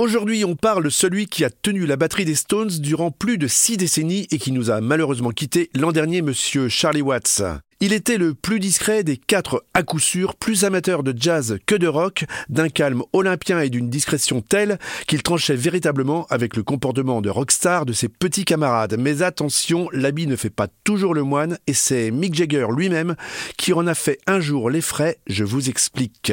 Aujourd'hui, on parle celui qui a tenu la batterie des Stones durant plus de six décennies et qui nous a malheureusement quitté l'an dernier, monsieur Charlie Watts. Il était le plus discret des quatre à coup sûr, plus amateur de jazz que de rock, d'un calme olympien et d'une discrétion telle qu'il tranchait véritablement avec le comportement de rockstar de ses petits camarades. Mais attention, l'habit ne fait pas toujours le moine et c'est Mick Jagger lui-même qui en a fait un jour les frais, je vous explique.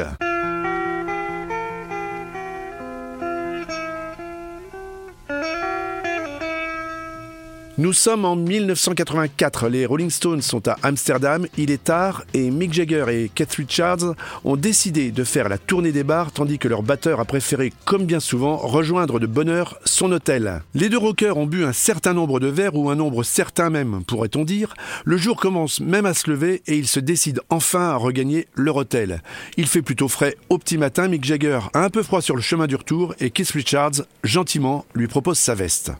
Nous sommes en 1984, les Rolling Stones sont à Amsterdam, il est tard et Mick Jagger et Keith Richards ont décidé de faire la tournée des bars tandis que leur batteur a préféré, comme bien souvent, rejoindre de bonne heure son hôtel. Les deux rockers ont bu un certain nombre de verres ou un nombre certain même, pourrait-on dire. Le jour commence même à se lever et ils se décident enfin à regagner leur hôtel. Il fait plutôt frais au petit matin, Mick Jagger a un peu froid sur le chemin du retour et Keith Richards, gentiment, lui propose sa veste.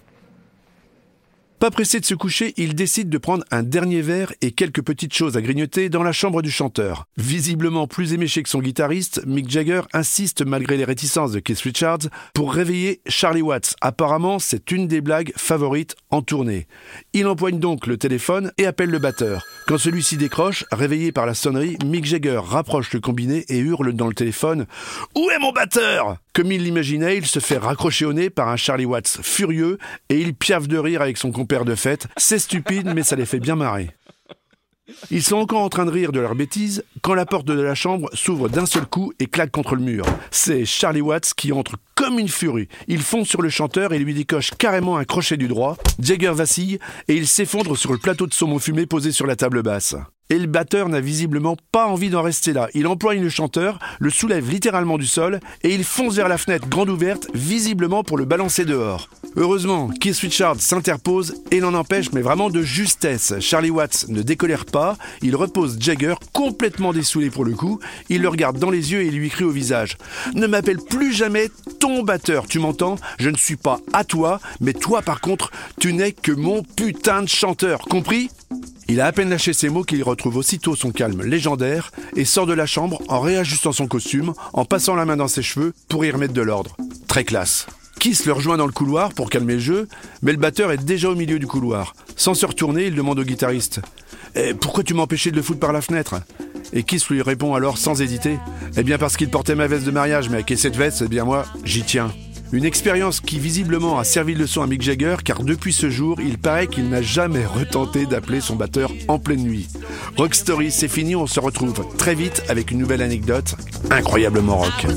Pas pressé de se coucher, il décide de prendre un dernier verre et quelques petites choses à grignoter dans la chambre du chanteur. Visiblement plus éméché que son guitariste, Mick Jagger insiste malgré les réticences de Keith Richards pour réveiller Charlie Watts. Apparemment, c'est une des blagues favorites en tournée. Il empoigne donc le téléphone et appelle le batteur. Quand celui-ci décroche, réveillé par la sonnerie, Mick Jagger rapproche le combiné et hurle dans le téléphone Où est mon batteur? Comme il l'imaginait, il se fait raccrocher au nez par un Charlie Watts furieux et il piaffe de rire avec son père de fête. C'est stupide, mais ça les fait bien marrer. Ils sont encore en train de rire de leur bêtise quand la porte de la chambre s'ouvre d'un seul coup et claque contre le mur. C'est Charlie Watts qui entre comme une furie. Il fonce sur le chanteur et lui décoche carrément un crochet du droit. Jagger vacille et il s'effondre sur le plateau de saumon fumé posé sur la table basse. Et le batteur n'a visiblement pas envie d'en rester là. Il empoigne le chanteur, le soulève littéralement du sol et il fonce vers la fenêtre grande ouverte, visiblement pour le balancer dehors. Heureusement, Keith Richards s'interpose et l'en empêche, mais vraiment de justesse. Charlie Watts ne décolère pas, il repose Jagger, complètement dessoulé pour le coup, il le regarde dans les yeux et lui crie au visage Ne m'appelle plus jamais ton batteur, tu m'entends? Je ne suis pas à toi, mais toi par contre, tu n'es que mon putain de chanteur, compris? Il a à peine lâché ces mots qu'il retrouve aussitôt son calme légendaire et sort de la chambre en réajustant son costume, en passant la main dans ses cheveux pour y remettre de l'ordre. Très classe. Kiss le rejoint dans le couloir pour calmer le jeu, mais le batteur est déjà au milieu du couloir. Sans se retourner, il demande au guitariste eh, Pourquoi tu m'as empêché de le foutre par la fenêtre? Et Kiss lui répond alors sans hésiter Eh bien parce qu'il portait ma veste de mariage, mais avec cette veste, eh bien moi, j'y tiens. Une expérience qui visiblement a servi de leçon à Mick Jagger car depuis ce jour, il paraît qu'il n'a jamais retenté d'appeler son batteur en pleine nuit. Rock Story, c'est fini, on se retrouve très vite avec une nouvelle anecdote incroyablement rock.